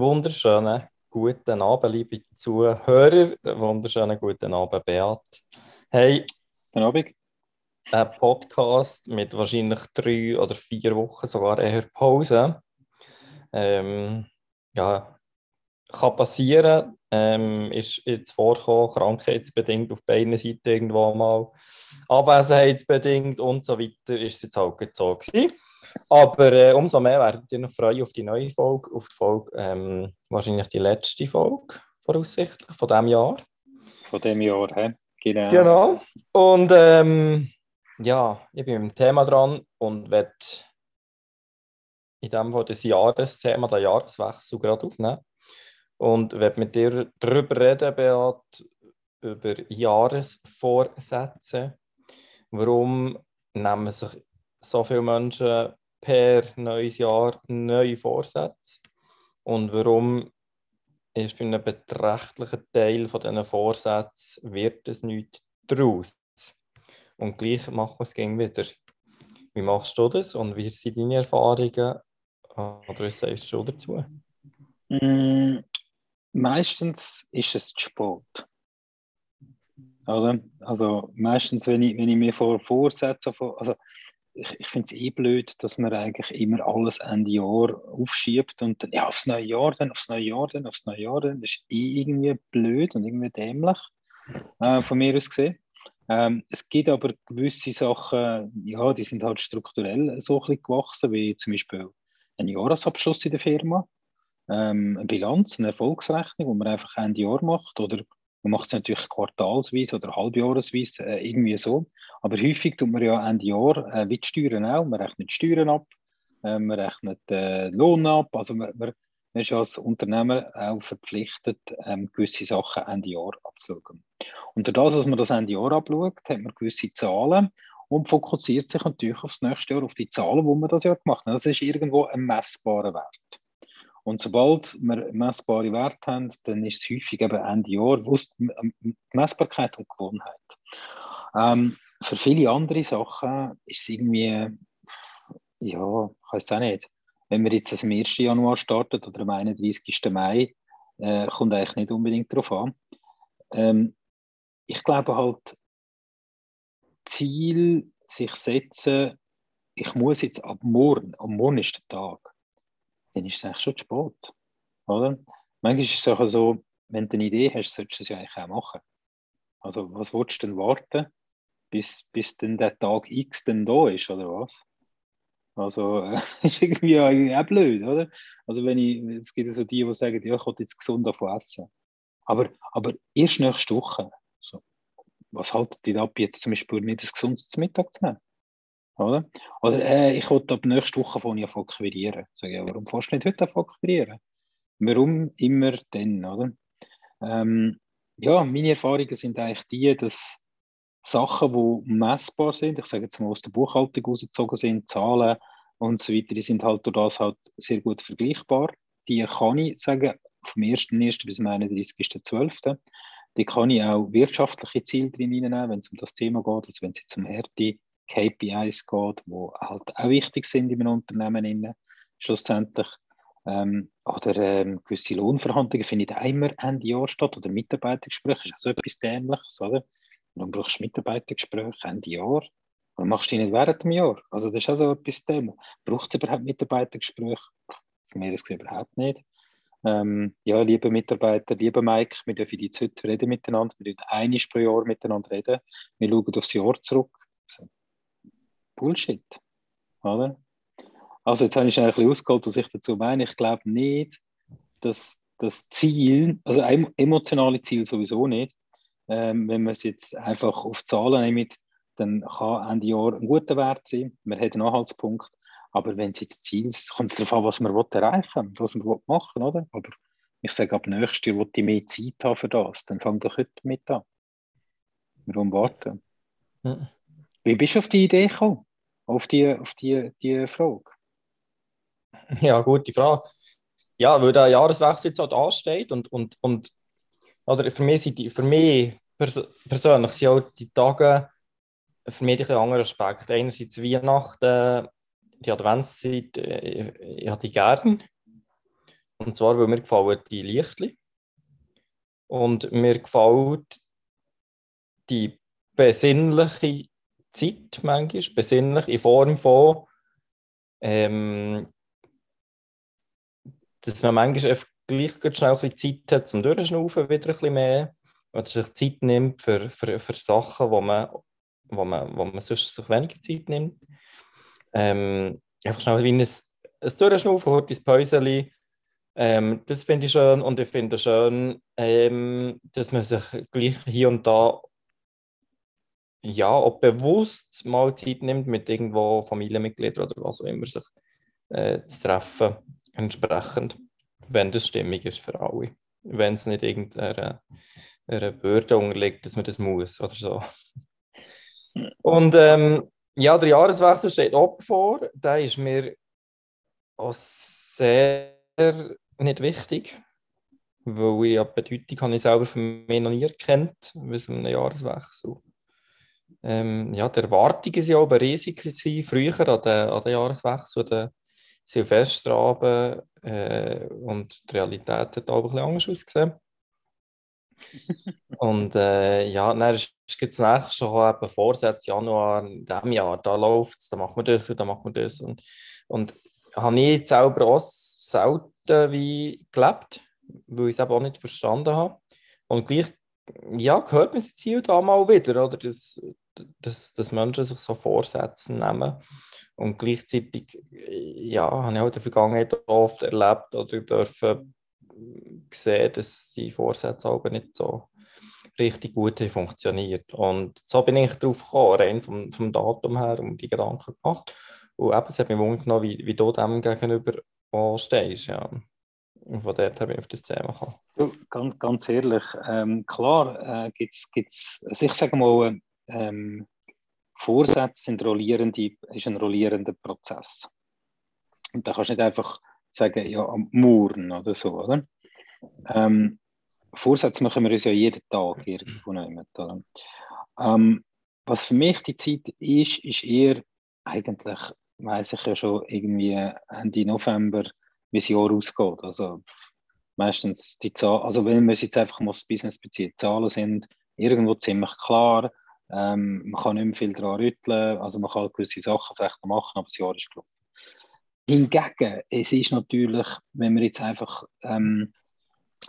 wunderschönen guten Abend, liebe Zuhörer. Wunderschönen guten Abend, Beat. Hey, guten Abend. Ein Podcast mit wahrscheinlich drei oder vier Wochen, sogar eher Pause. Ähm, ja, kann passieren, ähm, ist jetzt vorgekommen, krankheitsbedingt auf beiden Seiten irgendwo mal, abwesenheitsbedingt und so weiter, ist es jetzt halt so gewesen. Aber äh, umso mehr werdet ihr noch freuen auf die neue Folge, auf die Folge, ähm, wahrscheinlich die letzte Folge, voraussichtlich, von diesem Jahr. Von diesem Jahr, hä? Genau. Genau. Und ähm, ja, ich bin mit dem Thema dran und werde in dem Fall das Jahresthema, den Jahreswechsel gerade aufnehmen. Und werde mit dir darüber reden, Beat, über Jahresvorsätze. Warum nehmen sich so viele Menschen per neues Jahr neue Vorsätze? Und warum ist bei einem beträchtlichen Teil von diesen Vorsätzen wird es nichts daraus? Und gleich machen wir es gegen wieder. Wie machst du das und wie sind deine Erfahrungen? Oder was sagst du dazu? Mm, meistens ist es spät. Oder? Also meistens, wenn ich, wenn ich mir vor Vorsätze, also ich, ich finde es eh blöd, dass man eigentlich immer alles Ende Jahr aufschiebt und dann, ja, aufs neue Jahr, dann aufs neue Jahr, dann aufs neue Jahr, dann. Das ist eh irgendwie blöd und irgendwie dämlich, äh, von mir aus gesehen. Ähm, es gibt aber gewisse Sachen, ja, die sind halt strukturell so ein bisschen gewachsen, wie zum Beispiel ein Jahresabschluss in der Firma, ähm, eine Bilanz, eine Erfolgsrechnung, die man einfach Ende Jahr macht oder man macht es natürlich quartalsweise oder halbjahresweise, äh, irgendwie so. Aber häufig tut man ja Ende Jahr äh, wie die Steuern auch. Man rechnet Steuern ab, äh, man rechnet äh, Lohn ab. Also man, man, man ist als Unternehmer auch verpflichtet, ähm, gewisse Sachen Ende Jahr abzuschauen. Und durch das, dass man das Ende Jahr abschaut, hat man gewisse Zahlen und fokussiert sich natürlich aufs nächste Jahr, auf die Zahlen, die man das Jahr gemacht hat. Das ist irgendwo ein messbarer Wert. Und sobald wir messbare Werte haben, dann ist es häufig eben Ende Jahr, Messbarkeit und Gewohnheit. Ähm, für viele andere Sachen ist es irgendwie, ja, ich weiß auch nicht. Wenn wir jetzt am 1. Januar starten oder am 31. Mai, äh, kommt eigentlich nicht unbedingt darauf an. Ähm, ich glaube halt, Ziel sich setzen, ich muss jetzt ab morgen, am morgen ist der Tag, dann ist es eigentlich schon zu spät. Oder? Manchmal ist es auch so, wenn du eine Idee hast, solltest du es ja eigentlich auch machen. Also, was willst du denn warten, bis, bis dann der Tag X dann da ist, oder was? Also, äh, ist irgendwie auch blöd, oder? Also, wenn ich, es gibt so die, die sagen, ja, ich will jetzt gesund davon essen. Aber, aber erst nächste Woche. So. Was haltet ihr ab, jetzt zum Beispiel nicht ein gesundes Mittag zu nehmen? Oder, oder äh, ich wollte ab nächste Woche von anfangen akquirieren. Sag ich, warum fährst du nicht heute akquirieren? Warum immer dann, oder? Ähm, ja, meine Erfahrungen sind eigentlich die, dass Sachen, die messbar sind, ich sage jetzt mal aus der Buchhaltung rausgezogen sind, Zahlen und so weiter, die sind halt durch das halt sehr gut vergleichbar. Die kann ich sagen, vom 1.1. bis zum 31.12. Die kann ich auch wirtschaftliche Ziele drin nehmen, wenn es um das Thema geht, also wenn es jetzt um Härte KPIs geht, die halt auch wichtig sind in einem Unternehmen innen, schlussendlich. Ähm, oder ähm, gewisse Lohnverhandlungen finden immer Ende Jahr statt oder Mitarbeitergespräche, ist auch so etwas Dämliches, oder? Dann brauchst du Mitarbeitergespräche Ende Jahr. Und machst du die nicht während dem Jahr. Also das ist auch so etwas Thema. Braucht es überhaupt Mitarbeitergespräche? Von mir aus überhaupt nicht. Ähm, ja, liebe Mitarbeiter, lieber Mike, wir dürfen jetzt heute reden miteinander. Wir dürfen einiges pro Jahr miteinander reden. Wir schauen aufs Jahr zurück. Bullshit. Oder? Also jetzt habe ich ein bisschen ausgeholt, was ich dazu meine. Ich glaube nicht, dass das Ziel, also emotionale Ziel sowieso nicht, ähm, wenn man es jetzt einfach auf Zahlen nimmt, dann kann Ende Jahr ein guter Wert sein. Man hat einen Anhaltspunkt. Aber wenn es jetzt Ziel ist, kommt es darauf an, was man erreichen will, was man machen will, oder? Aber ich sage, ab nächstes Jahr will ich mehr Zeit haben für das. Dann fang doch heute mit an. Warum warten? Mhm. Wie bist du auf die Idee gekommen? auf die, auf die, die Frage? Ja, gute Frage. Ja, weil der Jahreswechsel jetzt halt ansteht und, und, und oder für mich, sind die, für mich pers persönlich sind auch die Tage für mich ein anderer Aspekt. Einerseits Weihnachten, die Adventszeit, ich, äh, ich habe die gern. Und zwar, weil mir gefallen die Lichtli. Und mir gefällt die besinnliche Zeit manchmal, besinnlich in Form von, ähm, dass man manchmal gleich schnell ein bisschen Zeit hat zum Durchschnaufen, wieder ein bisschen mehr. Oder sich Zeit nimmt für, für, für Sachen, wo man, wo, man, wo man sonst sich weniger Zeit nimmt. Ähm, einfach schnell wie ein, ein Durchschnaufen, ein Päuschen. Ähm, das finde ich schön und ich finde schön, ähm, dass man sich gleich hier und da ja, auch bewusst mal Zeit nimmt, mit irgendwo Familienmitgliedern oder was auch immer sich äh, zu treffen, entsprechend, wenn das stimmig ist für alle. Wenn es nicht irgendeiner einer Bürde unterliegt, dass man das muss oder so. Und ähm, ja, der Jahreswechsel steht auch vor. Der ist mir auch sehr nicht wichtig, weil ich ja die Bedeutung habe ich selber für mich noch nie erkannt, wie es einem Jahreswechsel ähm, ja, die Erwartungen ja aber riesig gewesen, früher an den, an den Jahreswechsel, den Silvesterabend äh, und die Realität hat auch ein bisschen anders ausgesehen. Und äh, ja, dann ist das nächste schon eben Vorsätze, Januar in diesem Jahr, da läuft es, da machen wir das und da machen wir das. Und, und habe ich selber auch selten wie gelebt, weil ich es eben auch nicht verstanden habe. Und gleich ja, hört man es hier da mal wieder, oder? Dass, dass, dass Menschen sich so Vorsätze nehmen. Und gleichzeitig ja, habe ich auch in der Vergangenheit oft erlebt oder dürfen sehen, dass die Vorsätze aber nicht so richtig gut funktioniert. Und so bin ich darauf gekommen, rein vom, vom Datum her, um die Gedanken gemacht. Und eben, es hat mich wundern wie, wie du dem gegenüber stehst. Ja. Und von dort habe ich auf das Thema gekommen. Du, ganz, ganz ehrlich, ähm, klar äh, gibt es, also ich sage mal, ähm, Vorsätze sind rollierende, ist ein rollierender Prozess. Und da kannst du nicht einfach sagen, ja, am Mauern oder so, oder? Ähm, Vorsätze machen wir uns ja jeden Tag irgendwo nehmen, oder? Ähm, was für mich die Zeit ist, ist eher eigentlich, weiß ich ja schon, irgendwie Ende November, wie das Jahr ausgeht. Also meistens die Zahlen, also wenn man es jetzt einfach mal das Business bezieht, Zahlen sind irgendwo ziemlich klar. Ähm, man kann nicht mehr viel daran rütteln, also man kann gewisse Sachen vielleicht noch machen, aber das Jahr ist gelaufen. Hingegen, es ist natürlich, wenn man jetzt einfach ähm,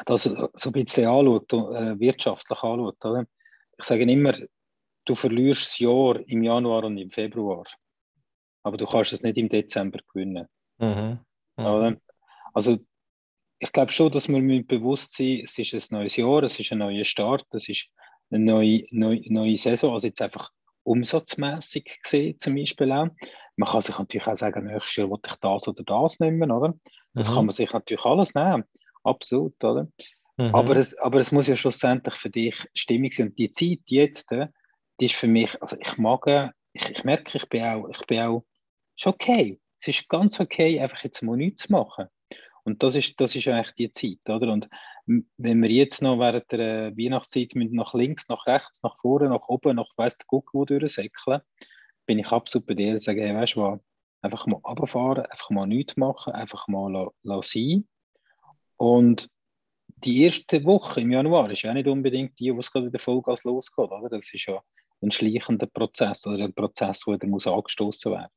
das so ein bisschen anschaut, äh, wirtschaftlich anschaut, oder? ich sage immer, du verlierst das Jahr im Januar und im Februar, aber du kannst es nicht im Dezember gewinnen. Mhm. Mhm. Also ich glaube schon, dass wir mit Bewusstsein, es ist ein neues Jahr, es ist ein neuer Start, es ist eine neue, neue, neue Saison, also jetzt einfach umsatzmäßig gesehen zum Beispiel auch. Man kann sich natürlich auch sagen, nächstes Jahr will ich das oder das nehmen, oder? Das mhm. kann man sich natürlich alles nehmen, absolut, oder? Mhm. Aber, es, aber es muss ja schlussendlich für dich stimmig sein. Und die Zeit jetzt, äh, die ist für mich, also ich mag, äh, ich, ich merke, ich bin auch, ich bin auch, ist okay. Es ist ganz okay, einfach jetzt mal nichts zu machen. Und das ist, das ist eigentlich die Zeit, oder? Und wenn wir jetzt noch während der äh, Weihnachtszeit mit nach links, nach rechts, nach vorne, nach oben, nach weiss der Guck, wo durchsäckeln, bin ich absolut bei dir und sage, hey, weißt du was, einfach mal runterfahren, einfach mal nichts machen, einfach mal la, la sein. Und die erste Woche im Januar ist ja nicht unbedingt die, wo es gerade wieder Vollgas losgeht, oder? Das ist ja ein schleichender Prozess oder ein Prozess, der muss angestoßen werden.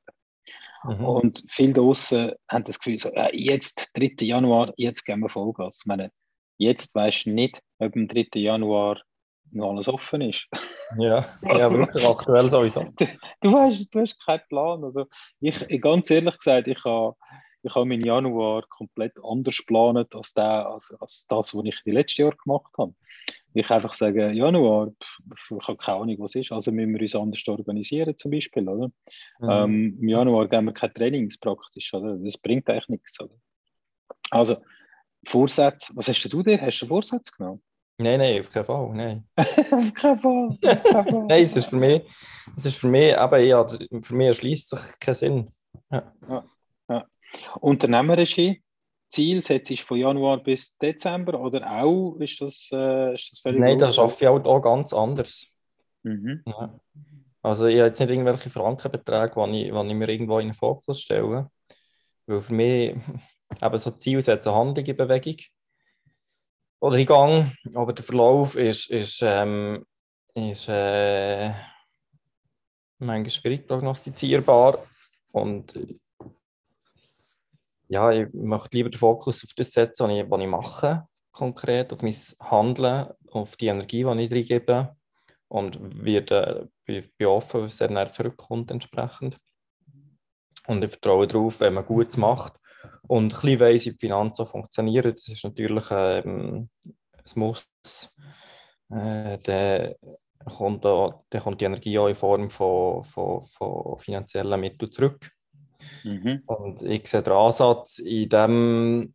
Mhm. Und viele draußen haben das Gefühl, so, ja, jetzt, 3. Januar, jetzt gehen wir Vollgas. Ich meine, jetzt weißt du nicht, ob am 3. Januar noch alles offen ist. Ja, ja wirklich aktuell sowieso. Du, du, weißt, du hast keinen Plan. Also ich, ganz ehrlich gesagt, ich habe ich habe meinen Januar komplett anders geplant als, der, als, als das, was ich die letzten Jahr gemacht habe. Ich einfach sage, Januar, pff, ich habe keine Ahnung, was ist, also müssen wir uns anders organisieren zum Beispiel, oder? Mhm. Ähm, Im Januar geben wir keine Trainings praktisch, oder? Das bringt eigentlich nichts, oder? Also, Vorsätze, was hast du dir? Hast du Vorsätze genommen? Nein, nein, auf keinen Fall, nein. auf keinen Fall. nein, es ist für mich, es ist für mich, aber ja, für mich erschließt sich keinen Sinn. Ja. ja. Unternehmerische Ziel setzt ich von Januar bis Dezember oder auch ist das, äh, ist das völlig Nein, das schaffe ich auch, auch ganz anders. Mhm. Ja. Also ich habe jetzt nicht irgendwelche Frankenbeträge, die ich, ich mir irgendwo in den Fokus stelle. Weil für mich, eben so Ziel setzen, Handlung in Bewegung oder in aber der Verlauf ist, ist, ähm, ist äh, manchmal schwierig prognostizierbar und ja, ich möchte lieber den Fokus auf das setzen, was ich, was ich mache, konkret, auf mein Handeln, auf die Energie, die ich reingebe und werde, bin, bin offen, was er zurückkommt entsprechend. Und ich vertraue darauf, wenn man Gutes macht und ein bisschen weiss, wie die Finanzen funktionieren. Das ist natürlich ähm, ein Muss. Äh, kommt dann kommt die Energie auch in Form von, von, von finanziellen Mitteln zurück. Mhm. Und ich sehe den Ansatz in dem,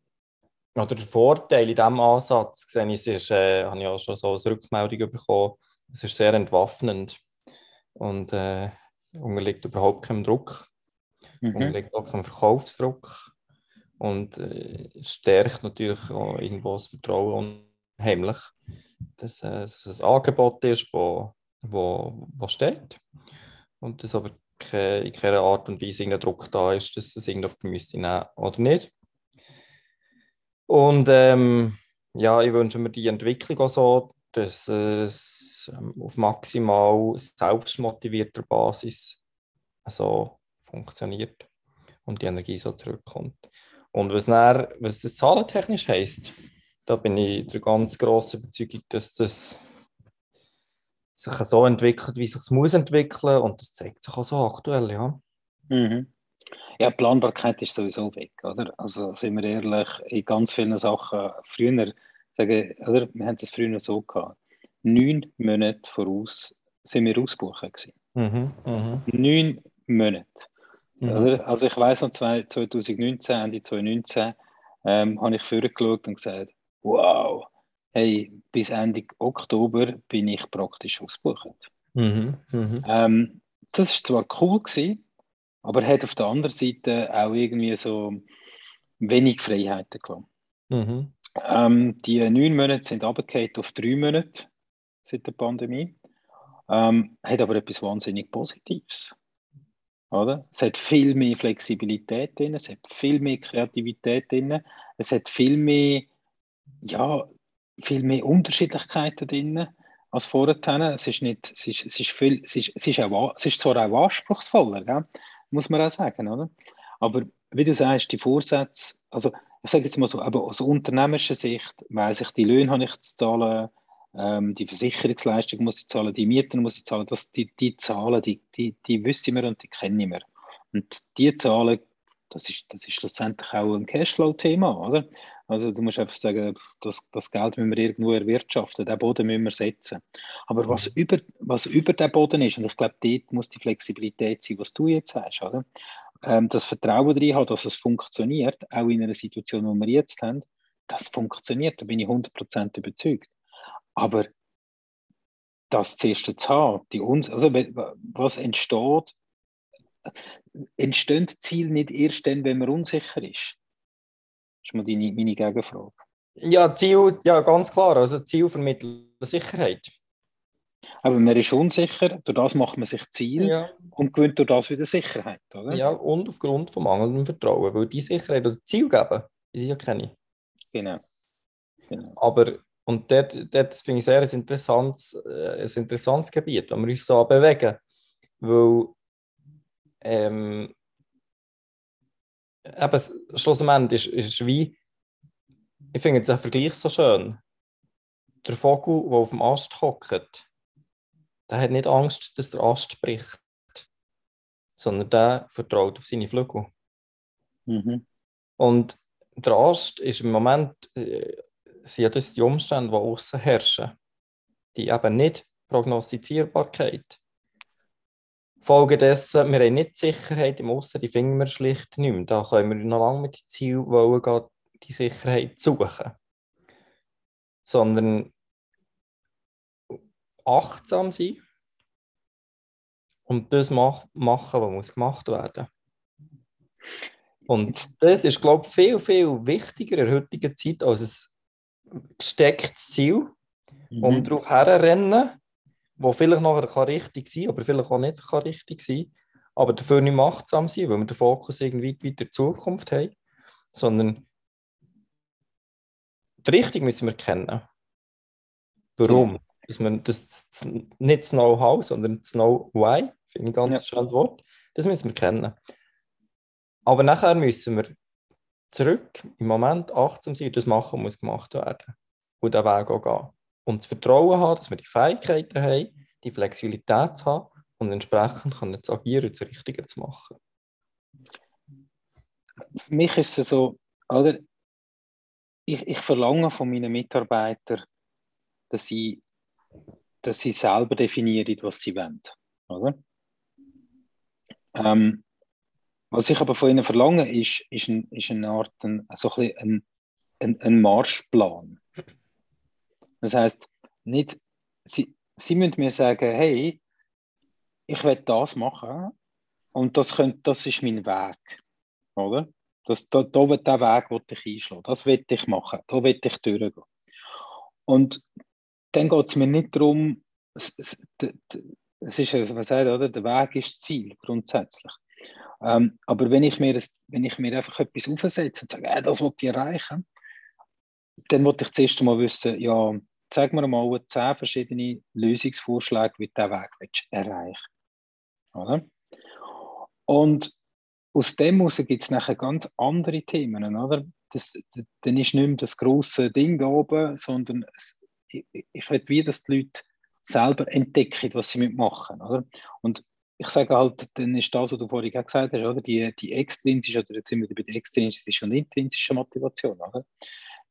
oder der Vorteil in diesem Ansatz, sehe ich, ist, äh, habe ich auch schon so eine Rückmeldung bekommen, es ist sehr entwaffnend und äh, unterliegt überhaupt keinem Druck, mhm. unterliegt auch keinem Verkaufsdruck und äh, stärkt natürlich auch irgendwo das Vertrauen unheimlich, dass, äh, dass es ein Angebot ist, wo, wo, wo steht und das aber keine, in keiner Art und Weise irgendein Druck da ist, dass es irgendjemand müsste nehmen oder nicht. Und ähm, ja, ich wünsche mir die Entwicklung auch so, dass es ähm, auf maximal selbstmotivierter Basis so funktioniert und die Energie so zurückkommt. Und was, dann, was das zahlentechnisch heisst, da bin ich der ganz grossen Überzeugung, dass das sich so entwickelt, wie es sich muss entwickeln und das zeigt sich auch so aktuell, ja. Mhm. Ja, Planbarkeit ist sowieso weg, oder? Also sind wir ehrlich, in ganz vielen Sachen, früher, sagen, oder? wir haben das früher so gehabt, neun Monate voraus sind wir ausgebucht gewesen. Mhm, mh. Neun Monate. Mhm. Also ich weiß noch 2019, Ende 2019, ähm, habe ich vorgeschaut und gesagt, wow, hey, bis Ende Oktober bin ich praktisch ausgebucht. Mhm, mh. ähm, das ist zwar cool gewesen, aber hat auf der anderen Seite auch irgendwie so wenig Freiheiten gelassen. Mhm. Ähm, die neun Monate sind abgekehrt auf drei Monate seit der Pandemie. Ähm, hat aber etwas wahnsinnig Positives. Oder? Es hat viel mehr Flexibilität drin, es hat viel mehr Kreativität drin, es hat viel mehr, ja, viel mehr Unterschiedlichkeiten drin als vorher. Es ist, nicht, es ist, es ist, viel, es ist, es ist, es ist zwar auch anspruchsvoller, gell? muss man auch sagen, oder? Aber wie du sagst, die Vorsätze, also ich sage jetzt mal so, aber aus unternehmerischer Sicht weiß ich, die Löhne habe ich zu zahlen, ähm, die Versicherungsleistung muss ich zahlen, die Mieten muss ich zahlen, das, die, die Zahlen, die, die, die wissen wir und die kennen wir. Und die Zahlen, das ist, das ist schlussendlich auch ein Cashflow-Thema, oder? Also du musst einfach sagen, das, das Geld müssen wir irgendwo erwirtschaften, den Boden müssen wir setzen. Aber was über, was über den Boden ist, und ich glaube, dort muss die Flexibilität sein, was du jetzt sagst, oder? Ähm, das Vertrauen darin haben, dass es funktioniert, auch in einer Situation, wo wir jetzt haben, das funktioniert, da bin ich 100% überzeugt. Aber das zuerst zu haben, die uns, also was entsteht, entstehen Ziele nicht erst dann, wenn man unsicher ist. Das ist mal deine, meine Gegenfrage. Ja, Ziel, ja, ganz klar. Also Ziel vermittelt Sicherheit. Aber man ist unsicher, durch das macht man sich Ziel ja. und gewinnt durch das wieder Sicherheit, oder? Ja, und aufgrund von mangelndem Vertrauen, weil die Sicherheit oder Ziel geben, die sie ja keine. Genau. genau. Aber, und dort, dort finde ich sehr ein interessantes, äh, ein interessantes Gebiet, wo wir uns so bewegen. Weil ähm, eben, schlussendlich ist, ist wie, ich finde den Vergleich so schön. Der Vogel, der auf dem Ast hockt, der hat nicht Angst, dass der Ast bricht, sondern der vertraut auf seine Flügel. Mhm. Und der Ast ist im Moment, äh, sind das die Umstände, die außen herrschen, die eben nicht Prognostizierbarkeit. Folgedessen, wir haben nicht die Sicherheit im Aussen, die finden wir schlicht nicht mehr. Da können wir noch lange mit dem Ziel wollen, gehen, die Sicherheit suchen. Sondern achtsam sein und das mach, machen, was muss gemacht werden Und das ist, glaube ich, viel, viel wichtiger in der heutigen Zeit als ein gestecktes Ziel, mhm. um darauf herrennen wo vielleicht nachher richtig sein kann, aber vielleicht auch nicht kann richtig sein aber dafür nicht achtsam sein, weil wir den Fokus irgendwie weiter Zukunft haben, sondern die Richtung müssen wir kennen. Warum? Ja. Dass man das, das nicht das Know-how, sondern das Know-why, finde ich ein ganz ja. schönes Wort, das müssen wir kennen. Aber nachher müssen wir zurück im Moment achtsam sein, das machen muss gemacht werden. Und den Weg auch gehen. Und das Vertrauen haben, dass wir die Fähigkeiten haben, die Flexibilität zu haben und entsprechend können zu agieren und das Richtige zu machen. Für mich ist es so, oder? Ich, ich verlange von meinen Mitarbeitern, dass sie, dass sie selber definieren, was sie wollen. Oder? Ähm, was ich aber von ihnen verlange, ist, ist, ein, ist eine Art ein, so ein, ein, ein, Marschplan. Das heißt, nicht, sie, sie müssen mir sagen, hey, ich will das machen und das, könnt, das ist mein Weg. Oder? Das, da, da wird der Weg will ich einschlagen. Das will ich machen. Da will ich durchgehen. Und dann geht es mir nicht darum, es, es, es ist, was sagt, oder? der Weg ist das Ziel, grundsätzlich. Ähm, aber wenn ich, mir das, wenn ich mir einfach etwas aufsetze und sage, äh, das will ich erreichen, dann wollte ich zuerst mal wissen, ja, sag mir mal zehn verschiedene Lösungsvorschläge, wie du diesen Weg willst erreichen oder? Und aus dem heraus gibt es nachher ganz andere Themen, oder? Das, das, dann ist nicht mehr das große Ding da oben, sondern es, ich, ich will wie, dass die Leute selber entdecken, was sie mitmachen, oder? Und ich sage halt, dann ist das, was du vorhin gesagt hast, oder? Die, die extrinsische, oder jetzt sind wir bei der extrinsischen und intrinsischen Motivation, oder?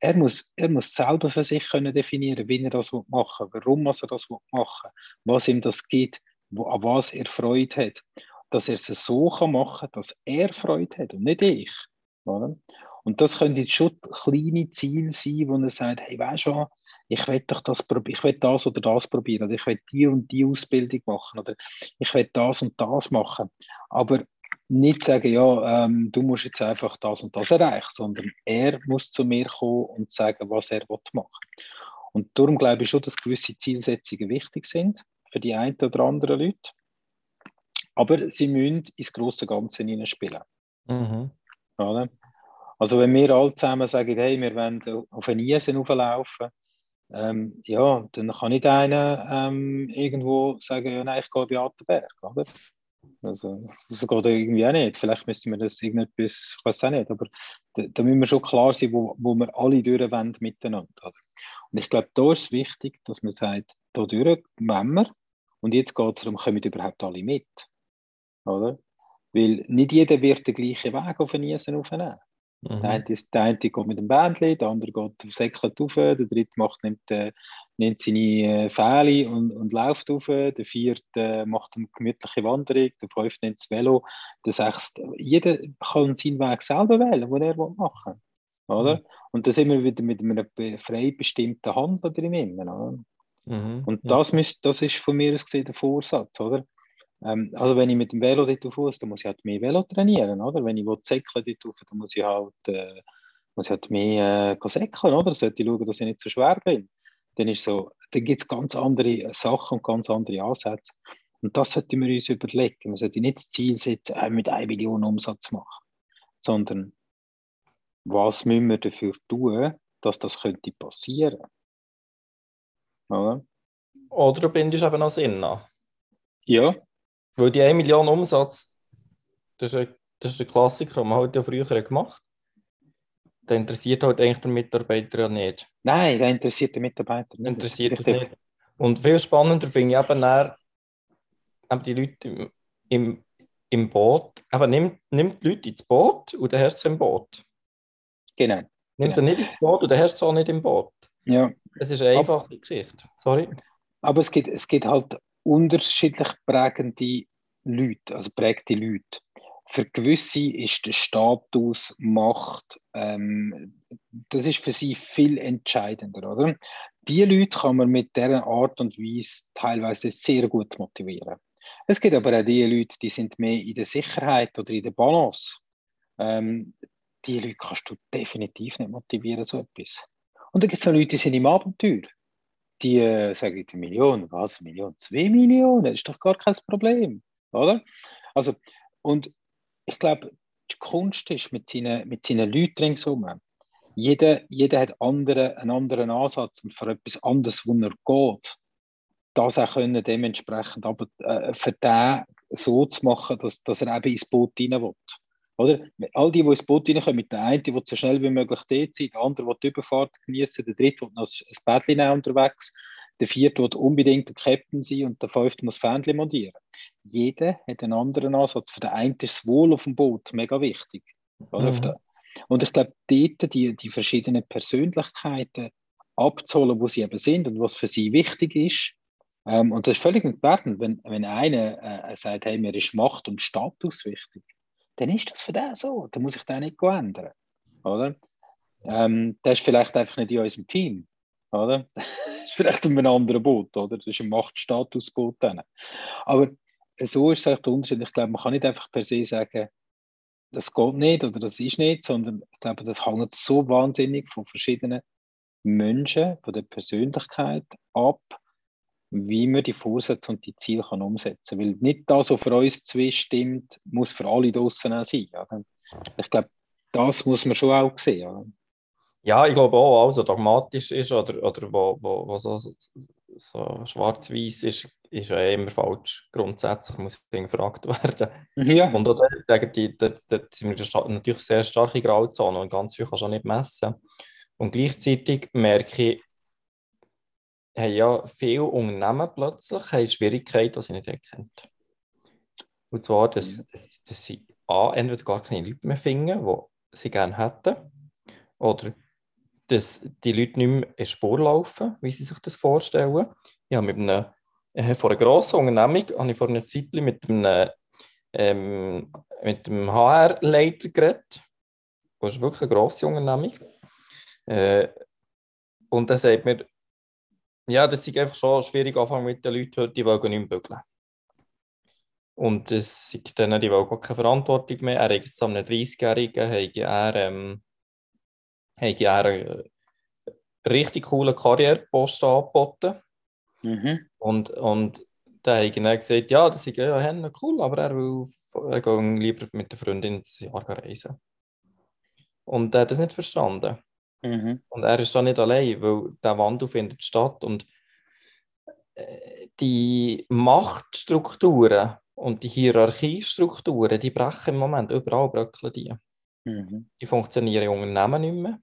Er muss, er muss selber für sich können definieren, wie er das machen will, warum er das machen will, was ihm das gibt, wo, an was er Freude hat. Dass er es so machen kann, dass er Freude hat und nicht ich. Oder? Und das können jetzt schon kleine Ziele sein, wo er sagt, hey, weißt du, ich will doch das ich will das oder das probieren, oder ich will die und die Ausbildung machen, oder ich will das und das machen. Aber nicht sagen, ja, ähm, du musst jetzt einfach das und das erreichen, sondern er muss zu mir kommen und sagen, was er machen will. Und darum glaube ich schon, dass gewisse Zielsetzungen wichtig sind für die einen oder anderen Leute. Aber sie müssen ins große Ganze hineinspielen. Mhm. Also wenn wir alle zusammen sagen, hey, wir wollen auf eine Niesen auflaufen, ähm, ja, dann kann nicht einer ähm, irgendwo sagen, ja, nein, ich gehe bei Attenberg, oder? Also, das geht irgendwie auch nicht. Vielleicht müssten wir das irgendetwas, ich weiß auch nicht, aber da, da müssen wir schon klar sein, wo, wo wir alle durchwenden miteinander. Oder? Und ich glaube, da ist es wichtig, dass man sagt, da durch wollen wir, und jetzt geht es darum, kommen überhaupt alle mit? Oder? Weil nicht jeder wird den gleichen Weg auf den Niesen aufnehmen. Mhm. Der, eine, der eine geht mit dem Bändchen, der andere geht säckelt rauf, der dritte macht, nimmt, äh, nimmt seine äh, Fähle und, und läuft rauf, der vierte äh, macht eine gemütliche Wanderung, der fünfte nimmt das Velo, der sechste, jeder kann seinen Weg selber wählen, den er machen will. Oder? Mhm. Und da sind wir wieder mit einem frei bestimmten Handel drin. Oder? Mhm. Und das, müsst, das ist von mir aus gesehen der Vorsatz, oder? Ähm, also wenn ich mit dem Velo dort auf dann muss ich halt mehr Velo trainieren, oder? Wenn ich säckeln dort auf, dann muss ich halt, äh, muss ich halt mehr äh, säckeln, oder? Sollte ich schauen, dass ich nicht so schwer bin. Dann ist so, dann gibt es ganz andere Sachen und ganz andere Ansätze. Und das sollten wir uns überlegen. Man sollte nicht das Ziel setzen, äh, mit 1 Million Umsatz machen, sondern was müssen wir dafür tun, dass das könnte passieren? Oder? Oder du bindest eben noch Sinn an. Ja. Weil die 1 Million Umsatz, das ist, ein, das ist der Klassiker, den man halt ja früher gemacht Der interessiert halt eigentlich den Mitarbeiter ja nicht. Nein, der interessiert den Mitarbeiter nicht. Interessiert nicht. Und viel spannender finde ich eben, dann, eben die Leute im, im, im Boot. Aber nimm, nimm die Leute ins Boot und dann hast du sie im Boot. Genau. Nimm sie nicht ins Boot und dann hast du sie auch nicht im Boot. Ja. Es ist eine einfache Geschichte. Sorry. Aber es gibt, es gibt halt unterschiedlich prägende Leute, also prägte Leute. Für gewisse ist der Status, Macht, ähm, das ist für sie viel entscheidender, oder? Die Leute kann man mit dieser Art und Weise teilweise sehr gut motivieren. Es gibt aber auch die Leute, die sind mehr in der Sicherheit oder in der Balance. Ähm, die Leute kannst du definitiv nicht motivieren, so etwas. Und dann gibt es noch Leute, die sind im Abenteuer. Die äh, sagen, eine Million, was, Million, zwei Millionen, ist doch gar kein Problem, oder? Also, und ich glaube, die Kunst ist mit seinen, mit seinen Leuten ringsum, jeder, jeder hat andere, einen anderen Ansatz und für etwas anderes, wo er geht, das auch können dementsprechend aber äh, für den so zu machen, dass, dass er eben ins Boot rein will. Oder? All die, die ins Boot reinkommen, mit der einen, die so schnell wie möglich dort sind, der andere, der die Überfahrt genießen, der dritte, der noch ein Bettchen unterwegs der vierte wird unbedingt der Captain sein und der fünfte muss Fähnchen montieren. Jeder hat einen anderen Ansatz. Für den einen ist das Wohl auf dem Boot mega wichtig. Mhm. Und ich glaube, dort die, die verschiedenen Persönlichkeiten abzuholen, wo sie eben sind und was für sie wichtig ist. Ähm, und das ist völlig entwertend, wenn, wenn einer äh, sagt, hey, mir ist Macht und Status wichtig dann ist das für den so. Dann muss ich den nicht ändern. Oder? Ähm, das ist vielleicht einfach nicht in unserem Team. Oder? das ist vielleicht in einem anderen Boot. Oder? Das ist ein Machtstatusboot. Dann. Aber so ist es der Unterschied. Ich glaube, man kann nicht einfach per se sagen, das geht nicht oder das ist nicht, sondern ich glaube, das hängt so wahnsinnig von verschiedenen Menschen, von der Persönlichkeit ab, wie man die Vorsätze und die Ziele kann umsetzen kann. Weil nicht das, was für uns zwei stimmt, muss für alle draußen auch sein. Oder? Ich glaube, das muss man schon auch sehen. Oder? Ja, ich glaube auch, also dogmatisch ist oder, oder wo, wo, wo so, so schwarz-weiß ist, ist ja immer falsch. Grundsätzlich muss gefragt werden. Ja. Und da, da, da, sind wir natürlich sehr starke Grauzone und ganz viel kannst du auch nicht messen. Und gleichzeitig merke ich, haben ja viele Unternehmen plötzlich haben Schwierigkeiten, die sie nicht erkennen. Und zwar, dass, dass, dass sie A, entweder gar keine Leute mehr finden, die sie gerne hätten, oder dass die Leute nicht mehr in Spur laufen, wie sie sich das vorstellen. Ich habe mit einem, äh, vor einer grossen Unternehmung habe ich vor einer Zeit mit einem, ähm, mit einem HR-Leiter geredet. Das ist wirklich eine grosse Unternehmung. Äh, und er sagt mir, ja, das ist einfach schon schwierig anfangen mit den Leuten, die wollen nicht mehr bügeln. Und es sind dann, die wollen gar keine Verantwortung mehr. Er hat jetzt einem 30-Jährigen, er, ähm, hat er einen richtig coolen Karrierepost angeboten. Mhm. Und, und da hat er gesagt, ja, das ist ja cool, aber er will er geht lieber mit der Freundin ins Jahr reisen. Und er hat das nicht verstanden. Mhm. Und er ist da nicht allein, weil der Wandel findet statt und äh, die Machtstrukturen und die Hierarchiestrukturen, die brechen im Moment überall bröckeln die. Mhm. Die funktionieren in Unternehmen nicht mehr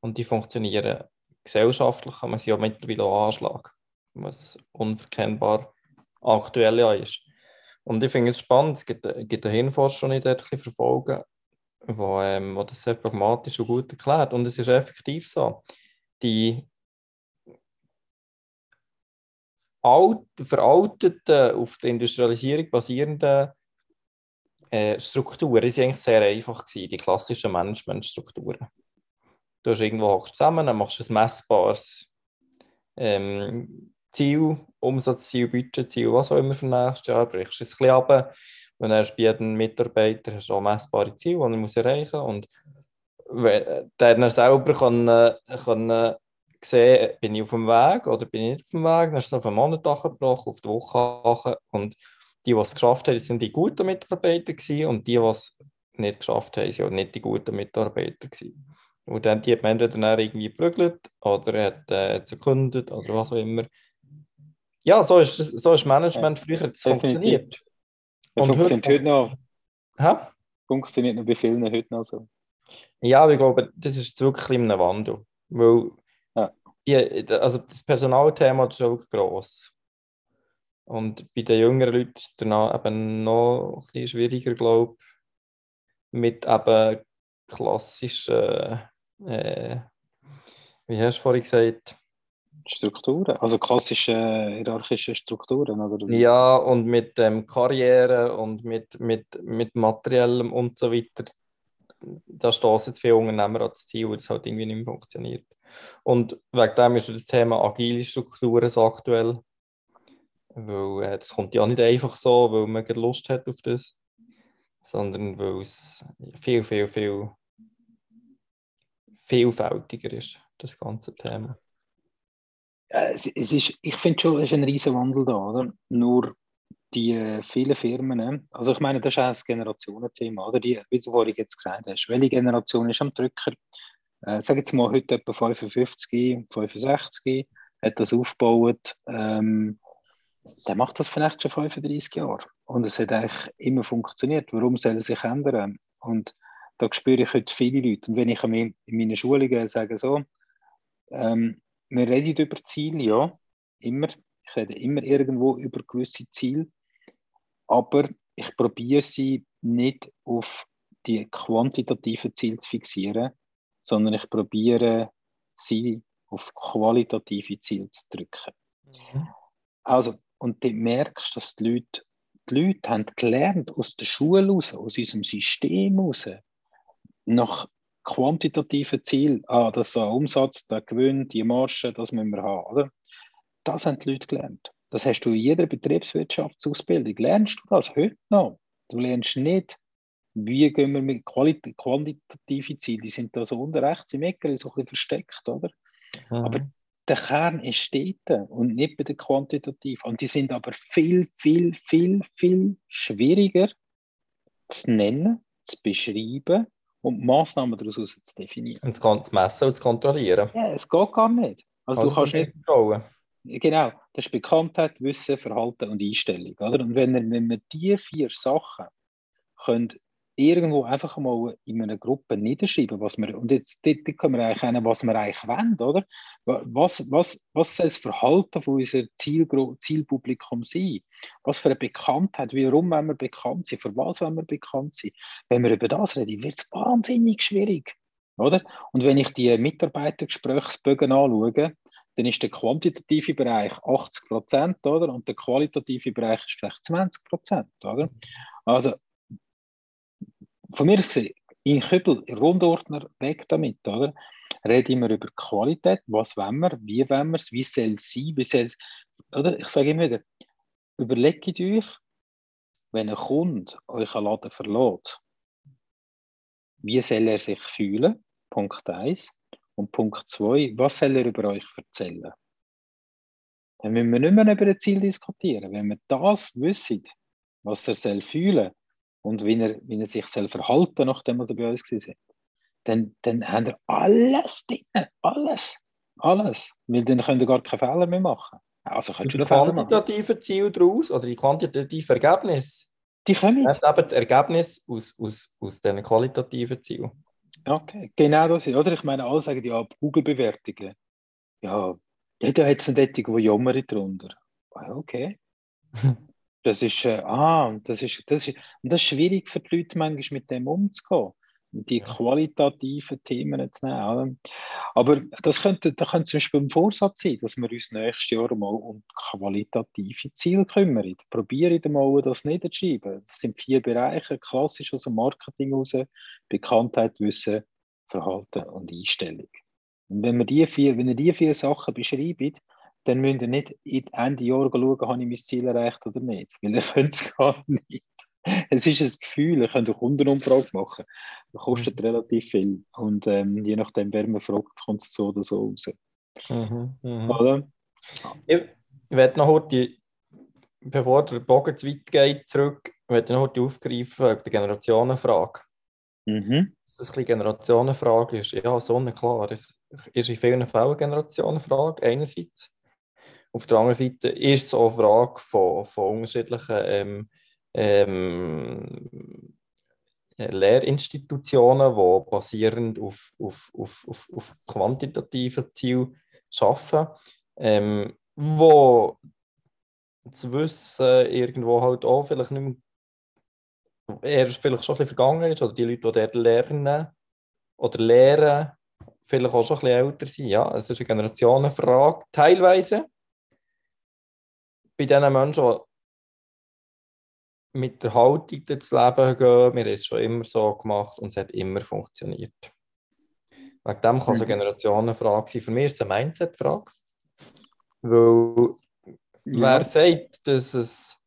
und die funktionieren gesellschaftlich, kann man sie ja mittlerweile auch anschlagen, was unverkennbar aktuell ja ist. Und ich finde es spannend, es gibt, gibt eine Hirnforschung, die dort verfolgen, wo, ähm, wo das sehr pragmatisch und gut erklärt. Und es ist effektiv so. Die alt, veralteten, auf der Industrialisierung basierenden äh, Strukturen waren eigentlich sehr einfach, gewesen, die klassischen Managementstrukturen. Du hast irgendwo zusammen, dann machst du ein messbares ähm, Ziel, Umsatzziel, Budgetziel, was auch immer für nächstes Jahr, brichst es ein bisschen ab und dann hast bei jedem Mitarbeiter hast du auch messbare Ziele, die er muss erreichen muss. Und dann er selber kann, kann sehen, bin ich auf dem Weg oder bin ich nicht auf dem Weg. Dann hast du auf einen Monat gebrochen, auf die Woche und die, die es geschafft haben, sind die guten Mitarbeiter gewesen, und die, die es nicht geschafft haben, sind nicht die guten Mitarbeiter gewesen. Und dann die hat man entweder dann irgendwie geprügelt oder hat, äh, gekündigt oder was auch immer. Ja, so ist, so ist Management früher das funktioniert. Und funktioniert heute noch. Hä? Funktioniert noch bei vielen heute noch so. Ja, aber ich glaube, das ist wirklich in einem Wandel. Weil ja. die, also das Personalthema ist wirklich gross. Und bei den jüngeren Leuten ist es dann eben noch ein bisschen schwieriger, glaube ich, mit eben klassischen, äh, wie hast du vorhin gesagt, Strukturen, also klassische hierarchische Strukturen, oder? Ja, und mit ähm, Karriere und mit, mit, mit Materiellem und so weiter. Da stoßen jetzt viele Unternehmer an das Ziel, weil das halt irgendwie nicht mehr funktioniert. Und wegen dem ist das Thema agile Strukturen so aktuell. Weil äh, das kommt ja nicht einfach so, weil man Lust hat auf das, sondern weil es viel, viel, viel vielfältiger ist, das ganze Thema es, es ist, ich finde schon, es ist ein riesen Wandel da, oder? Nur die äh, vielen Firmen, also ich meine, das ist auch ein Generationenthema, oder? Die, wie du vorhin jetzt gesagt hast, welche Generation ist am Drücker? äh, sage jetzt mal heute etwa 55, 65, hat das aufgebaut, ähm, der macht das vielleicht schon 35 Jahre. Und es hat eigentlich immer funktioniert. Warum soll es sich ändern? Und da spüre ich heute viele Leute. Und wenn ich in meinen Schulungen sage, so, ähm, wir reden über Ziele, ja, immer. Ich rede immer irgendwo über gewisse Ziele. Aber ich probiere sie nicht auf die quantitativen Ziele zu fixieren, sondern ich probiere sie auf qualitative Ziele zu drücken. Mhm. Also, und du merkst, dass die Leute, die Leute haben gelernt aus der Schule raus, aus unserem System raus, nach quantitativen Zielen, ah, das ist ein Umsatz, der Gewinn, die Marge, das müssen wir haben, oder? Das haben die Leute gelernt. Das hast du in jeder Betriebswirtschaftsausbildung. Lernst du das heute noch? Du lernst nicht, wie gehen wir mit Qualit quantitativen Zielen, die sind da so unten rechts im Ecken so ein bisschen versteckt, oder? Mhm. Aber der Kern ist dort und nicht bei der Quantitativ. Und die sind aber viel, viel, viel, viel schwieriger zu nennen, zu beschreiben und Maßnahmen daraus zu definieren. Und zu messen und zu kontrollieren. Ja, es geht gar nicht. Also, also du kannst nicht. Vertrauen. Genau, das ist Bekanntheit, Wissen, Verhalten und Einstellung. Oder? Und wenn, wenn wir diese vier Sachen können irgendwo einfach mal in einer Gruppe niederschreiben, was wir, und jetzt dort, dort können wir eigentlich einen, was wir eigentlich wollen, oder? Was, was, was soll das Verhalten von unserem Ziel, Zielpublikum sein? Was für eine Bekanntheit, warum wollen wir bekannt sein, für was wollen wir bekannt sein? Wenn wir über das reden, wird es wahnsinnig schwierig, oder? Und wenn ich die Mitarbeitergesprächsbögen anschaue, dann ist der quantitative Bereich 80 Prozent, oder? Und der qualitative Bereich ist vielleicht 20 Prozent, oder? Also von mir gesehen, in Kübel, Rundordner, weg damit, oder? Rede immer über Qualität, was wollen wir, wie wollen wir es, wie soll es sein, wie soll es, oder? Ich sage immer wieder, überlegt euch, wenn ein Kunde euch einen Laden verlässt, wie soll er sich fühlen? Punkt 1. Und Punkt 2, was soll er über euch erzählen? Dann müssen wir nicht mehr über ein Ziel diskutieren. Wenn wir das wissen, was er soll fühlen und wie er, wie er sich soll verhalten nachdem er bei uns hat, dann, dann haben wir alles drin, alles, alles. Weil dann könnt ihr gar keine Fehler mehr machen. Also könnt ihr die quantitativen Ziele daraus oder die quantitativen Ergebnisse? Die kommen. Das eben das Ergebnis aus, aus, aus diesen qualitativen Zielen. Okay, genau das ist, oder? Ich meine, alle sagen ja, Google-Bewertungen. Ja, jeder hat einen Dettig, der jammert drunter. Ah, okay. Das ist, äh, ah, das ist, das ist, und das ist schwierig für die Leute manchmal mit dem umzugehen, die qualitativen Themen zu nehmen. Aber das könnte, das könnte zum Beispiel ein Vorsatz sein, dass wir uns nächstes Jahr mal um qualitative Ziele kümmern. Probiere mal das niederzuschreiben. Das sind vier Bereiche, klassisch aus dem Marketing heraus, Bekanntheit, Wissen, Verhalten und Einstellung. Und wenn, wir die vier, wenn ihr diese vier Sachen beschreibt, dann müsst ihr nicht Ende Jahr schauen, habe ich mein Ziel erreicht oder nicht. Weil ihr könnt es gar nicht. Es ist ein Gefühl, ihr könnt eine Kundenumfrage machen. Das kostet mhm. relativ viel. Und ähm, je nachdem, wer man fragt, kommt es so oder so raus. Mhm, mh. Oder? Ich, werde noch heute, bevor der Bogen zu weit geht, zurück, ich werde noch heute aufgreifen der Generationenfrage. Mhm. Dass es ein bisschen Generationenfrage ist. Ja, so klar. Es ist in vielen Fällen eine Generationenfrage, einerseits. Auf der anderen Seite ist es auch eine Frage von, von unterschiedlichen ähm, ähm, Lehrinstitutionen, die basierend auf, auf, auf, auf, auf quantitativen Zielen arbeiten, ähm, wo das Wissen irgendwo halt auch vielleicht nicht mehr eher vielleicht schon ein bisschen vergangen ist, oder die Leute, die dort lernen oder lehren, vielleicht auch schon ein bisschen älter sind. Ja, es ist eine Generationenfrage, teilweise bei diesen Menschen, die mit der Haltung durchs Leben gehen, wir haben es schon immer so gemacht und es hat immer funktioniert. Wegen dem kann es eine mhm. Generationenfrage sein. Für mich ist es eine Mindset-Frage. Weil ja. wer sagt, dass, es,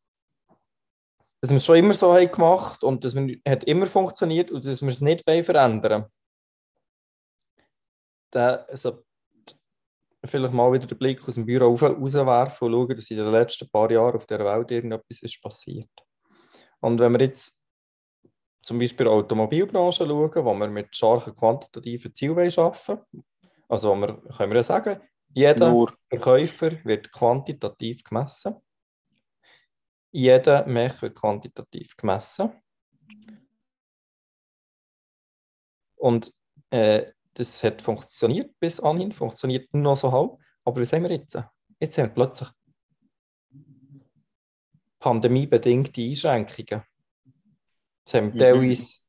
dass wir es schon immer so haben gemacht und dass es hat immer funktioniert und dass wir es nicht verändern wollen, der, also, vielleicht mal wieder den Blick aus dem Büro rauswerfen und schauen, dass in den letzten paar Jahren auf der Welt irgendetwas ist passiert. Und wenn wir jetzt zum Beispiel der Automobilbranche schauen, wo wir mit starken quantitativen Zielen arbeiten Also wo wir, können wir ja sagen, jeder Nur. Verkäufer wird quantitativ gemessen. Jeder Mech wird quantitativ gemessen. Und äh, das hat funktioniert bis anhin, funktioniert noch so halb. Aber was haben wir jetzt? Jetzt haben wir plötzlich pandemiebedingte Einschränkungen. Jetzt haben wir mhm. teilweise,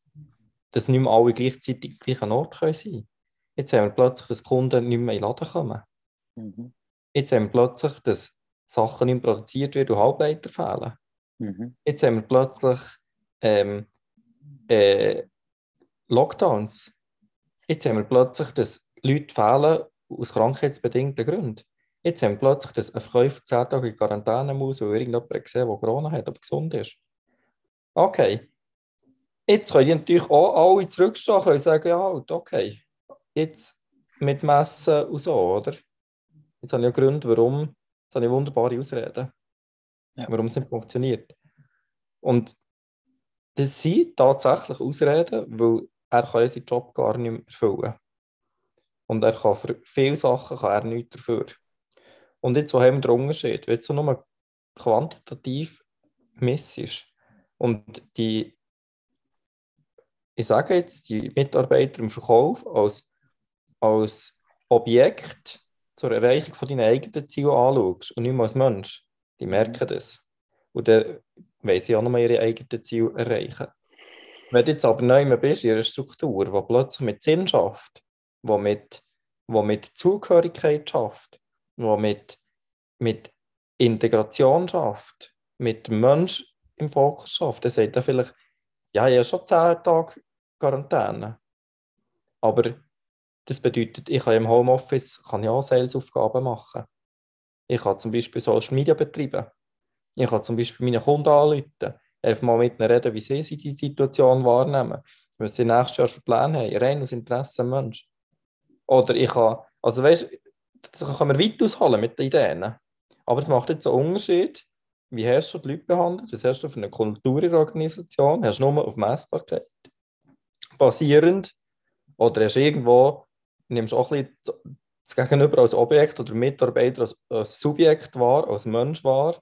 dass nicht mehr alle gleichzeitig am gleichen Ort sein können. Jetzt haben wir plötzlich, dass Kunden nicht mehr in den Laden kommen. Mhm. Jetzt haben wir plötzlich, dass Sachen nicht mehr produziert werden und Halbleiter fehlen. Mhm. Jetzt haben wir plötzlich ähm, äh, Lockdowns. Jetzt haben wir plötzlich, dass Leute fehlen aus krankheitsbedingten Gründen. Jetzt haben wir plötzlich, dass ein Verkäufer 10 Tage in Quarantäne muss, weil irgendjemand gesehen der Corona hat, aber gesund ist. Okay. Jetzt können die natürlich auch alle zurückstehen und sagen, ja, halt, okay, jetzt mit Messen und so, oder? Jetzt habe ich ja Gründe, warum, jetzt habe ich wunderbare Ausreden, ja. warum es nicht funktioniert. Und das sind tatsächlich Ausreden, weil er kann seinen Job gar nicht mehr erfüllen Und er kann für viele Sachen kann er nichts dafür. Und jetzt, wo haben wir den Unterschied? Wenn es so nur quantitativ ist und die, ich sage jetzt, die Mitarbeiter im Verkauf als, als Objekt zur Erreichung von deinen eigenen Zielen anschaust und nicht mehr als Mensch, die merken das. Und dann wollen sie auch noch mal ihre eigenen Ziele erreichen. Wenn du jetzt aber neu bist in einer Struktur, die plötzlich mit Sinn schafft, die mit, wo mit Zugehörigkeit schafft, die mit, mit Integration schafft, mit dem Mensch im Fokus schafft, dann sagt er vielleicht, ja, ich habe schon 10 Tage Quarantäne. Aber das bedeutet, ich kann im Homeoffice kann ich auch Sales-Aufgaben machen. Ich kann zum Beispiel Social Media betreiben. Ich kann zum Beispiel meine Kunden anrufen einfach mal mit ihnen reden, wie sie die Situation wahrnehmen, was sie nächstes Jahr für Pläne haben, rein aus Interesse am Mensch. Oder ich kann, also weißt du, das kann man weit ausholen mit den Ideen. Aber es macht jetzt einen Unterschied, wie hast du die Leute behandelt, was hast du für eine Kultur in der Organisation, hast du nur auf Messbarkeit basierend oder hast du irgendwo, nimmst du auch ein bisschen das Gegenüber als Objekt oder Mitarbeiter als, als Subjekt wahr, als Mensch wahr,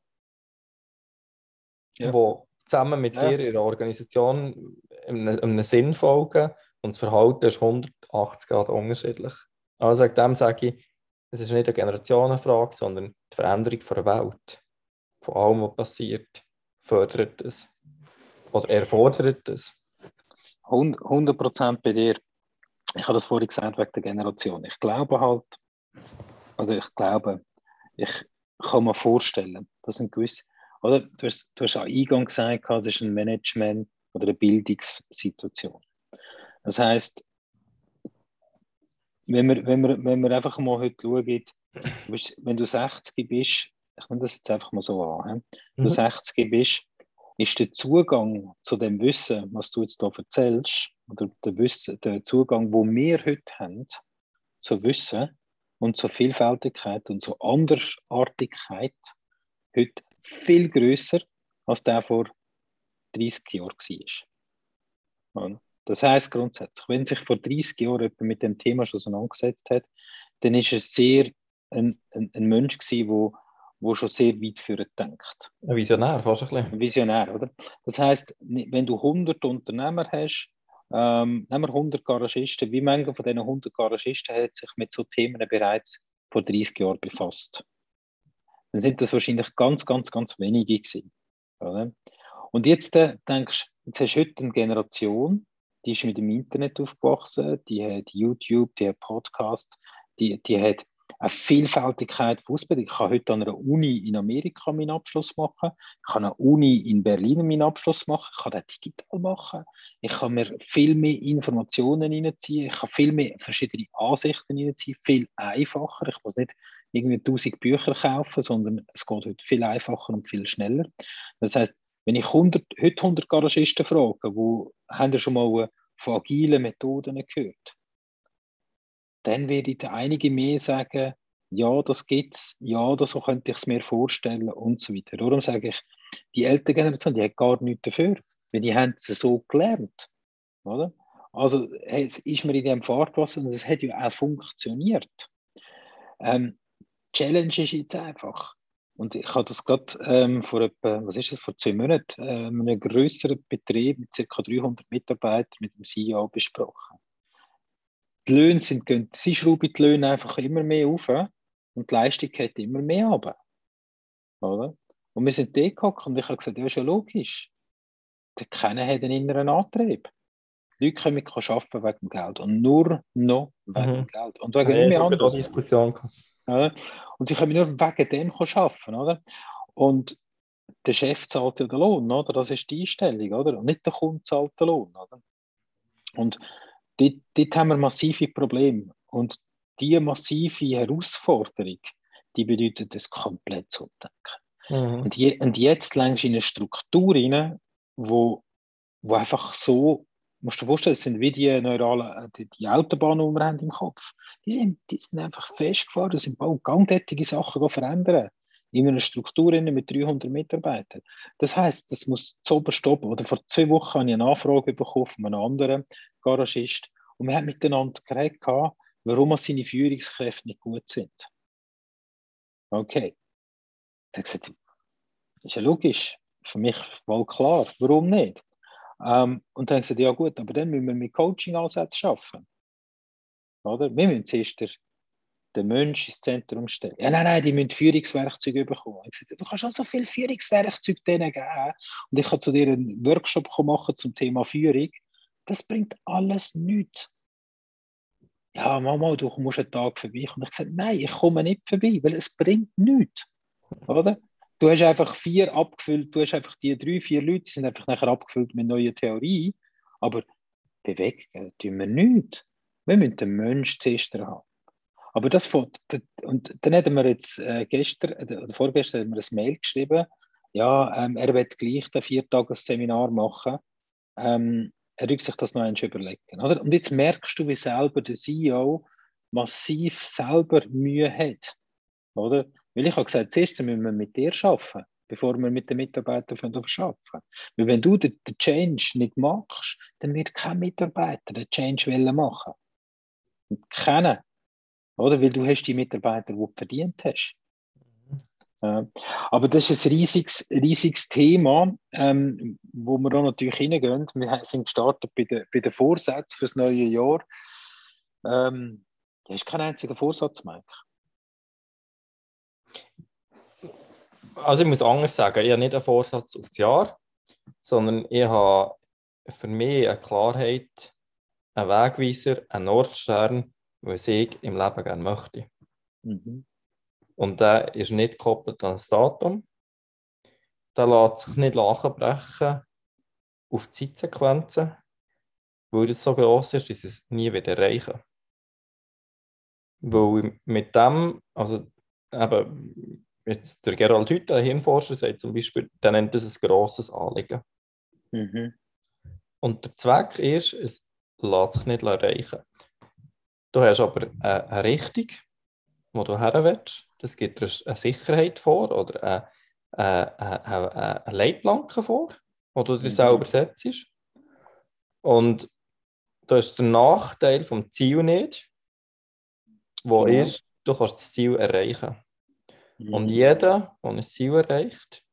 ja. wo zusammen mit ja. dir in der Organisation einem, einem Sinn folgen und das Verhalten ist 180 Grad unterschiedlich. Also dem sage ich, es ist nicht eine Generationenfrage, sondern die Veränderung der Welt, von allem, was passiert, fördert es oder erfordert es. 100 Prozent bei dir. Ich habe das vorhin gesagt wegen der Generation. Ich glaube halt, oder ich glaube, ich kann mir vorstellen, dass ein gewisser oder? Du hast, du hast am Eingang gesagt, das ist ein Management oder eine Bildungssituation. Das heißt, wenn wir, wenn, wir, wenn wir einfach mal heute schauen, wenn du 60 bist, ich nehme das jetzt einfach mal so an, wenn du 60 mhm. bist, ist der Zugang zu dem Wissen, was du jetzt hier erzählst, oder der, Wissen, der Zugang, wo wir heute haben, zu Wissen und zur Vielfältigkeit und zur Andersartigkeit, heute viel größer als der vor 30 Jahren war. Das heißt grundsätzlich, wenn sich vor 30 Jahren jemand mit dem Thema schon auseinandergesetzt hat, dann ist er sehr ein, ein, ein Mensch gewesen, wo, wo schon sehr weit führend denkt. Ein Visionär, fast ein bisschen. Ein Visionär, oder? Das heißt, wenn du 100 Unternehmer hast, ähm, nehmen wir 100 Garagisten, wie viele von diesen 100 Garagisten hat sich mit so Themen bereits vor 30 Jahren befasst? Dann sind das wahrscheinlich ganz, ganz, ganz wenige gewesen. Oder? Und jetzt äh, denkst jetzt hast du heute eine Generation, die ist mit dem Internet aufgewachsen, die hat YouTube, die hat Podcast, die, die hat eine Vielfältigkeit von Ausbildung. Ich kann heute an einer Uni in Amerika meinen Abschluss machen, ich kann an einer Uni in Berlin meinen Abschluss machen, ich kann das digital machen, ich kann mir viel mehr Informationen reinziehen, ich kann viel mehr verschiedene Ansichten reinziehen, viel einfacher. Ich muss nicht irgendwie 1000 Bücher kaufen, sondern es geht heute viel einfacher und viel schneller. Das heißt, wenn ich 100, heute 100 Garagisten frage, wo haben ihr schon mal von agilen Methoden gehört, dann werden einige mehr sagen, ja, das gibt's, ja, das so könnte ich es mir vorstellen und so weiter. Darum sage ich, die ältere Generation, die hat gar nichts dafür, weil die haben es so gelernt. Oder? Also es ist mir in dem Fahrtwasser und es hat ja auch funktioniert. Ähm, Challenge ist jetzt einfach. Und ich habe das gerade ähm, vor etwa, was ist das, vor zwei Monaten äh, einem größeren Betrieb mit ca. 300 Mitarbeitern mit dem CEO besprochen. Die Löhne sind, sie schrauben die Löhne einfach immer mehr auf und die Leistung geht immer mehr runter. Oder? Und wir sind gekommen und ich habe gesagt, ja, ist ja logisch. Keiner hat einen inneren Antrieb. Die Leute können arbeiten wegen dem Geld und nur noch wegen mhm. dem Geld. Und wegen ja, nichts anderes. Diskussion. Ja, und sie können nur wegen dem arbeiten, oder? Und der Chef zahlt ja den Lohn, oder? Das ist die Einstellung, oder? Und nicht der Kunde zahlt den Lohn, oder? Und dort, dort haben wir massive Probleme. Und diese massive Herausforderung, die bedeutet, das komplett zu entdecken. Mhm. Und, je, und jetzt längst in eine Struktur rein, wo, wo einfach so, musst du dir vorstellen, es sind wie die neuralen, die, die Autobahnen, die wir haben im Kopf. Die sind, die sind einfach festgefahren, das sind bald gangtätige Sachen verändern. In einer Struktur mit 300 Mitarbeitern. Das heißt, das muss zu stoppen. Oder vor zwei Wochen habe ich eine Anfrage bekommen von einem anderen Garagist und wir haben miteinander geredet, warum seine Führungskräfte nicht gut sind. Okay. Hat gesagt, das ist ja logisch. Für mich voll klar. Warum nicht? Ähm, und dann gesagt, ja gut, aber dann müssen wir mit Coaching-Ansätzen arbeiten. Oder? Wir müssen zuerst den Mensch ins Zentrum stellen. Ja, nein, nein, die müssen Führungswerkzeuge bekommen. Ich sagte, du kannst auch so viele Führungswerkzeuge denen geben. Und ich kann zu dir einen Workshop machen zum Thema Führung. Das bringt alles nichts. Ja, Mama, du musst einen Tag vorbeikommen. Und ich sagte, nein, ich komme nicht vorbei, weil es bringt nichts. Oder? Du hast einfach vier abgefüllt, du hast einfach die drei, vier Leute, die sind einfach nachher abgefüllt mit neuen Theorie, aber bewegen tun wir nichts. Wir müssen den Menschen zuerst haben. Aber das von, und dann hätten wir jetzt äh, gestern oder vorgestern haben wir ein Mail geschrieben, ja, ähm, er wird gleich ein Viertagesseminar machen. Ähm, er rückt sich das noch einmal überlegen. Oder? Und jetzt merkst du, wie selber der CEO massiv selber Mühe hat. Oder? Weil ich habe gesagt, zuerst müssen wir mit dir arbeiten, bevor wir mit den Mitarbeitern arbeiten. Weil wenn du den, den Change nicht machst, dann wird kein Mitarbeiter den Change machen Kennen. Oder? Weil du hast die Mitarbeiter, die du verdient hast. Aber das ist ein riesiges, riesiges Thema, ähm, wo wir auch natürlich hineingehen. Wir sind gestartet bei den, bei den Vorsätzen für das neue Jahr. Ähm, du hast keinen einzigen Vorsatz, Mike. Also ich muss anders sagen, ich habe nicht einen Vorsatz auf das Jahr, sondern ich habe für mich eine Klarheit, einen Wegweiser, einen Nordstern, was ich im Leben gerne möchte. Mhm. Und der ist nicht gekoppelt an das Datum. Der lässt sich nicht brechen auf die Zeitsequenzen, weil es so groß ist, dass ich es nie wieder erreichen. Weil mit dem, also eben, jetzt der Gerald Hüther, der Hirnforscher, sagt zum Beispiel, der nennt das ein grosses Anliegen. Mhm. Und der Zweck ist, es lässt sich nicht erreichen. Du hast aber eine, Richtung, wo du her willst. Das gibt dir eine Sicherheit vor oder eine, eine, eine, eine Leitplanke vor, wo du dir mhm. selber setzt. Und du hast den Nachteil vom Ziel nicht, wo ja. ist, du kannst das Ziel erreichen. Und mhm. jeder, der ein Ziel erreicht,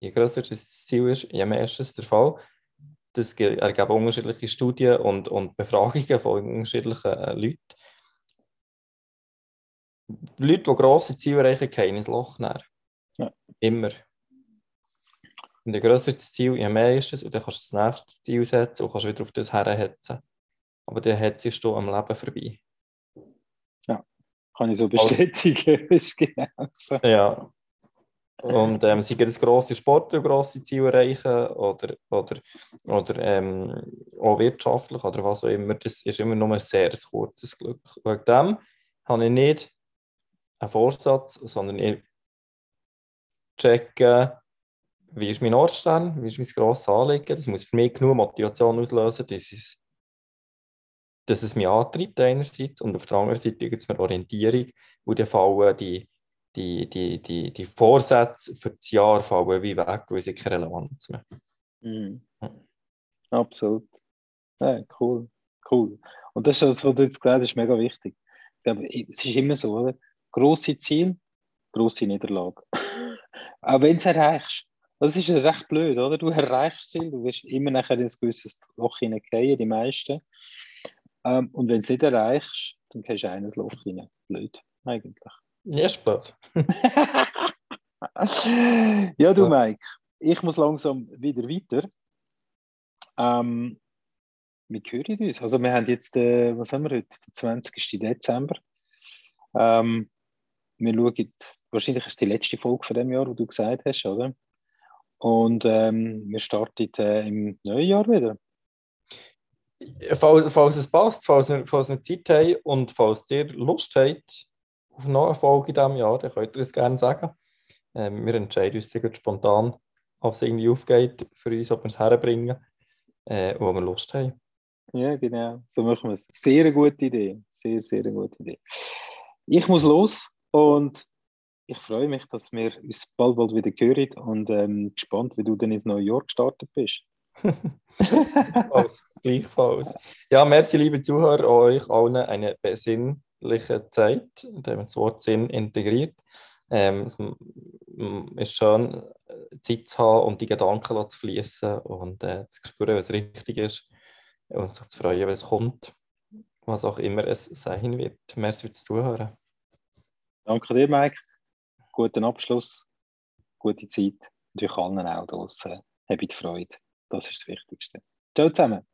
je größer das Ziel ist, je mehr ist es der Fall. Das ergeben unterschiedliche Studien und, und Befragungen von unterschiedlichen äh, Leuten. Leute, die grosse Ziele erreichen, gehen ins Loch näher. Ja. Immer. Und je größer das Ziel, je mehr ist es, und dann kannst du das nächste Ziel setzen und kannst wieder auf das herhetzen. Aber dann hetzt du am Leben vorbei. Kann ich so bestätigen. ist genau so. Ja. Und ähm, sei es grosse Sportler, grosse Ziele erreichen oder, oder, oder ähm, auch wirtschaftlich oder was auch immer, das ist immer nur ein sehr kurzes Glück. Wegen dem habe ich nicht einen Vorsatz, sondern ich checke, wie ist mein Ortsstern, wie ist mein grosses Anliegen. Das muss für mich genug Motivation auslösen, dass ich dass es mich antreibt einerseits und auf der anderen Seite gibt es mir Orientierung, wo dann fallen die, die, die, die, die Vorsätze für das Jahr fallen wie weg, weil sie keine Relevanz mehr mhm. Absolut. Ja, cool, cool. Und das was du jetzt gesagt hast, ist mega wichtig. Ich glaube, es ist immer so, oder? Grosse Ziel, grosse Niederlage. Auch wenn du es erreichst. Das ist recht blöd, oder? Du erreichst Ziel, du wirst immer nachher in ein gewisses Loch hineingehen, die meisten. Ähm, und wenn du es nicht erreichst, dann gehst du eines Loch hinein. Blöd, eigentlich. Ja, blöd. ja, du, Mike, ich muss langsam wieder weiter. Ähm, wir hören uns. Also, wir haben jetzt, äh, was haben wir heute? Der 20. Dezember. Ähm, wir schauen, wahrscheinlich ist es die letzte Folge von dem Jahr, wo du gesagt hast, oder? Und ähm, wir starten äh, im neuen Jahr wieder. Falls, falls es passt, falls wir, falls wir Zeit haben und falls ihr Lust habt auf eine Folge in diesem Jahr, dann könnt ihr es gerne sagen. Ähm, wir entscheiden uns sehr spontan, ob es irgendwie aufgeht für uns, ob wir es herbringen, äh, wo wir Lust haben. Ja, genau, so machen wir es. Sehr gute Idee, sehr, sehr gute Idee. Ich muss los und ich freue mich, dass wir uns bald, bald wieder hören und ähm, gespannt, wie du dann ins neue Jahr gestartet bist. Gleichfalls. Ja, merci, liebe Zuhörer, euch allen eine besinnliche Zeit, da haben wir das Wort Sinn integriert. Ähm, es ist schön, Zeit zu haben und die Gedanken zu fließen und äh, zu spüren, was richtig ist und sich zu freuen, was kommt, was auch immer es sein wird. Merci fürs Zuhören. Danke dir, Mike guten Abschluss, gute Zeit und euch allen auch draußen. Habt Freude. Das ist das Wichtigste. Ciao zusammen.